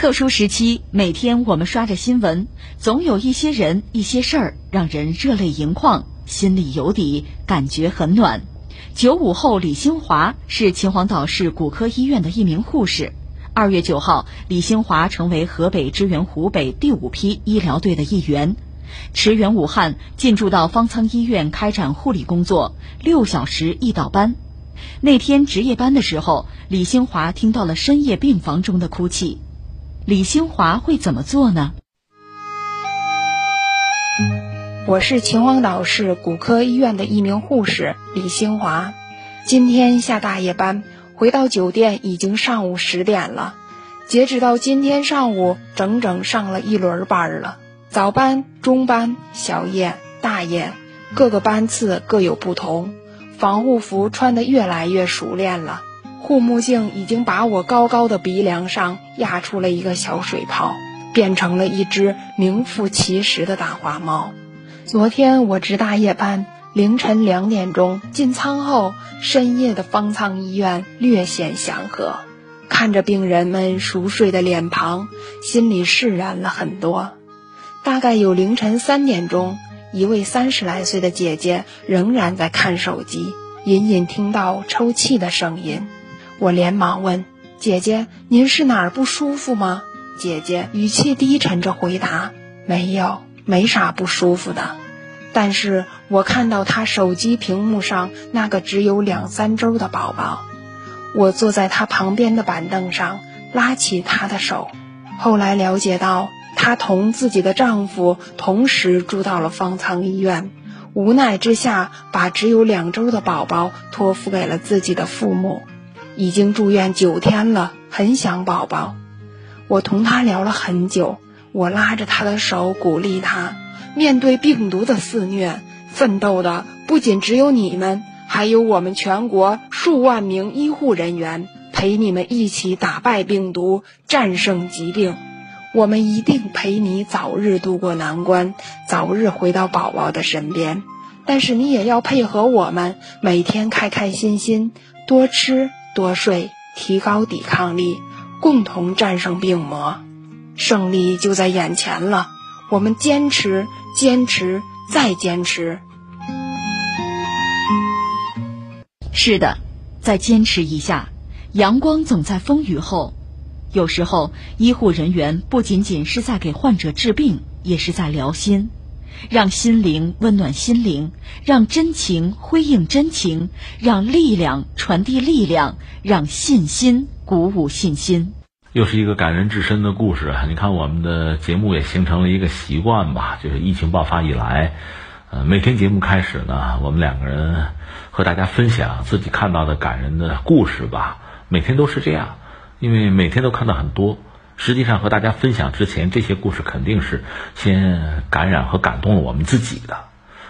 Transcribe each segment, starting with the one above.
特殊时期，每天我们刷着新闻，总有一些人、一些事儿让人热泪盈眶，心里有底，感觉很暖。九五后李兴华是秦皇岛市骨科医院的一名护士。二月九号，李兴华成为河北支援湖北第五批医疗队的一员，驰援武汉，进驻到方舱医院开展护理工作，六小时一倒班。那天值夜班的时候，李兴华听到了深夜病房中的哭泣。李兴华会怎么做呢？我是秦皇岛市骨科医院的一名护士李兴华，今天下大夜班，回到酒店已经上午十点了。截止到今天上午，整整上了一轮班了，早班、中班、小夜、大夜，各个班次各有不同。防护服穿得越来越熟练了。护目镜已经把我高高的鼻梁上压出了一个小水泡，变成了一只名副其实的大花猫。昨天我值大夜班，凌晨两点钟进舱后，深夜的方舱医院略显祥和。看着病人们熟睡的脸庞，心里释然了很多。大概有凌晨三点钟，一位三十来岁的姐姐仍然在看手机，隐隐听到抽泣的声音。我连忙问：“姐姐，您是哪儿不舒服吗？”姐姐语气低沉着回答：“没有，没啥不舒服的。”但是我看到她手机屏幕上那个只有两三周的宝宝。我坐在她旁边的板凳上，拉起她的手。后来了解到，她同自己的丈夫同时住到了方舱医院，无奈之下，把只有两周的宝宝托付给了自己的父母。已经住院九天了，很想宝宝。我同他聊了很久，我拉着他的手鼓励他：面对病毒的肆虐，奋斗的不仅只有你们，还有我们全国数万名医护人员，陪你们一起打败病毒，战胜疾病。我们一定陪你早日度过难关，早日回到宝宝的身边。但是你也要配合我们，每天开开心心，多吃。多睡，提高抵抗力，共同战胜病魔，胜利就在眼前了。我们坚持，坚持，再坚持。是的，再坚持一下。阳光总在风雨后。有时候，医护人员不仅仅是在给患者治病，也是在疗心。让心灵温暖心灵，让真情辉映真情，让力量传递力量，让信心鼓舞信心。又是一个感人至深的故事啊！你看，我们的节目也形成了一个习惯吧，就是疫情爆发以来，呃，每天节目开始呢，我们两个人和大家分享自己看到的感人的故事吧。每天都是这样，因为每天都看到很多。实际上和大家分享之前，这些故事肯定是先感染和感动了我们自己的。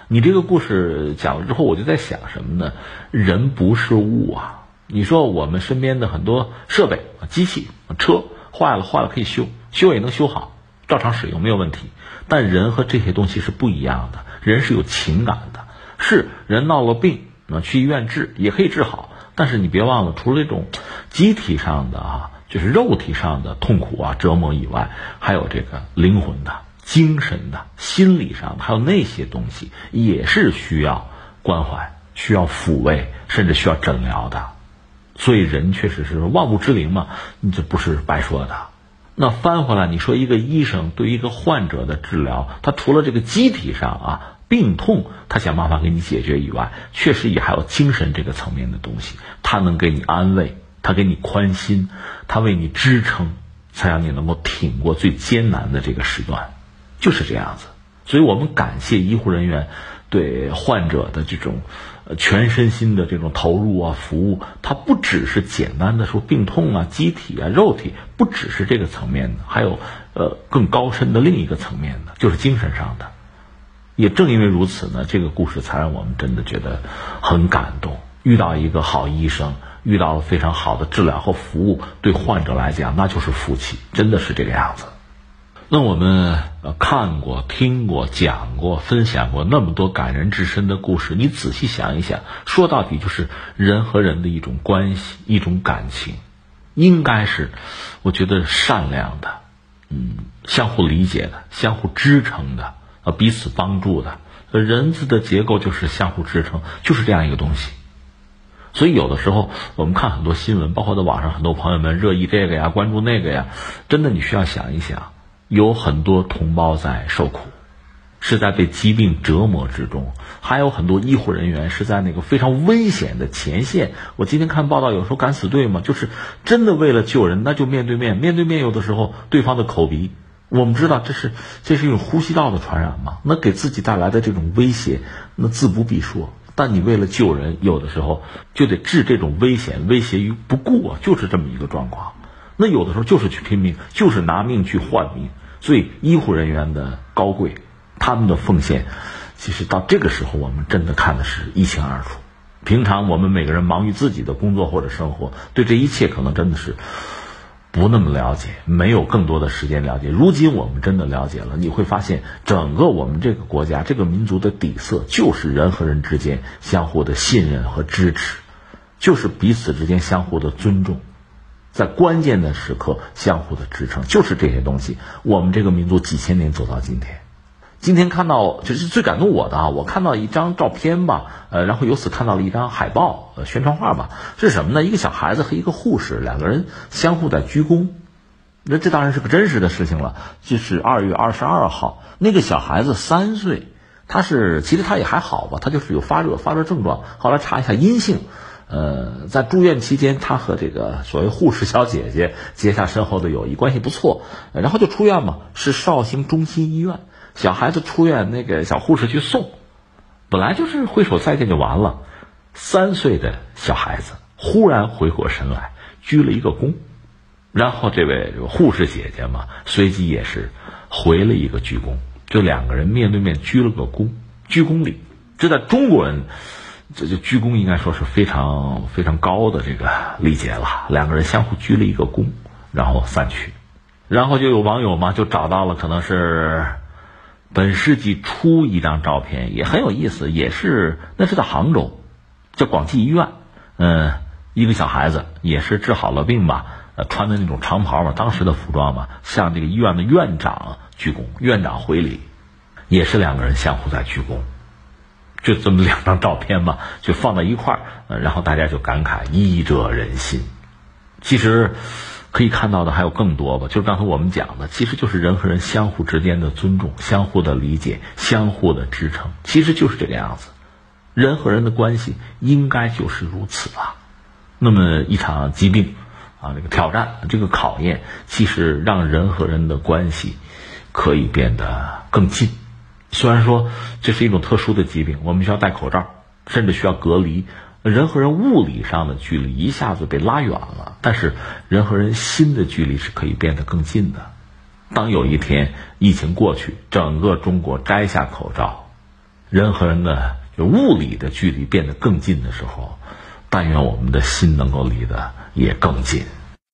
你这个故事讲了之后，我就在想什么呢？人不是物啊！你说我们身边的很多设备、机器、车坏了，坏了可以修，修也能修好，照常使用没有问题。但人和这些东西是不一样的，人是有情感的。是人闹了病，那去医院治也可以治好，但是你别忘了，除了这种机体上的啊。就是肉体上的痛苦啊折磨以外，还有这个灵魂的、精神的、心理上的，还有那些东西也是需要关怀、需要抚慰，甚至需要诊疗的。所以人确实是万物之灵嘛，你这不是白说的。那翻回来，你说一个医生对一个患者的治疗，他除了这个机体上啊病痛，他想办法给你解决以外，确实也还有精神这个层面的东西，他能给你安慰。他给你宽心，他为你支撑，才让你能够挺过最艰难的这个时段，就是这样子。所以我们感谢医护人员对患者的这种全身心的这种投入啊服务，它不只是简单的说病痛啊、机体啊、肉体，不只是这个层面的，还有呃更高深的另一个层面的，就是精神上的。也正因为如此呢，这个故事才让我们真的觉得很感动。遇到一个好医生。遇到了非常好的治疗和服务，对患者来讲那就是福气，真的是这个样子。那我们呃看过、听过、讲过、分享过那么多感人至深的故事，你仔细想一想，说到底就是人和人的一种关系、一种感情。应该是，我觉得善良的，嗯，相互理解的，相互支撑的，呃，彼此帮助的。人字的结构就是相互支撑，就是这样一个东西。所以有的时候我们看很多新闻，包括在网上很多朋友们热议这个呀，关注那个呀，真的你需要想一想，有很多同胞在受苦，是在被疾病折磨之中，还有很多医护人员是在那个非常危险的前线。我今天看报道，有时候敢死队嘛，就是真的为了救人，那就面对面，面对面有的时候对方的口鼻。我们知道这是这是一种呼吸道的传染嘛？那给自己带来的这种威胁，那自不必说。但你为了救人，有的时候就得置这种危险威胁于不顾啊，就是这么一个状况。那有的时候就是去拼命，就是拿命去换命。所以医护人员的高贵，他们的奉献，其实到这个时候，我们真的看的是一清二楚。平常我们每个人忙于自己的工作或者生活，对这一切可能真的是。不那么了解，没有更多的时间了解。如今我们真的了解了，你会发现，整个我们这个国家、这个民族的底色，就是人和人之间相互的信任和支持，就是彼此之间相互的尊重，在关键的时刻相互的支撑，就是这些东西。我们这个民族几千年走到今天。今天看到就是最感动我的啊！我看到一张照片吧，呃，然后由此看到了一张海报，呃，宣传画吧，是什么呢？一个小孩子和一个护士两个人相互在鞠躬，那这当然是个真实的事情了。就是二月二十二号，那个小孩子三岁，他是其实他也还好吧，他就是有发热发热症状，后来查一下阴性，呃，在住院期间，他和这个所谓护士小姐姐结下深厚的友谊，关系不错，然后就出院嘛，是绍兴中心医院。小孩子出院，那个小护士去送，本来就是挥手再见就完了。三岁的小孩子忽然回过神来，鞠了一个躬，然后这位护士姐姐嘛，随即也是回了一个鞠躬，就两个人面对面鞠了个躬，鞠躬礼。这在中国人，这就鞠躬应该说是非常非常高的这个礼节了。两个人相互鞠了一个躬，然后散去，然后就有网友嘛，就找到了可能是。本世纪初一张照片也很有意思，也是那是在杭州，叫广济医院。嗯，一个小孩子也是治好了病吧，呃，穿的那种长袍嘛，当时的服装嘛，向这个医院的院长鞠躬，院长回礼，也是两个人相互在鞠躬，就这么两张照片嘛，就放在一块儿，然后大家就感慨医者仁心。其实。可以看到的还有更多吧，就是刚才我们讲的，其实就是人和人相互之间的尊重、相互的理解、相互的支撑，其实就是这个样子。人和人的关系应该就是如此啊。那么一场疾病啊，这个挑战、这个考验，其实让人和人的关系可以变得更近。虽然说这是一种特殊的疾病，我们需要戴口罩，甚至需要隔离。人和人物理上的距离一下子被拉远了，但是人和人心的距离是可以变得更近的。当有一天疫情过去，整个中国摘下口罩，人和人的就物理的距离变得更近的时候，但愿我们的心能够离得也更近。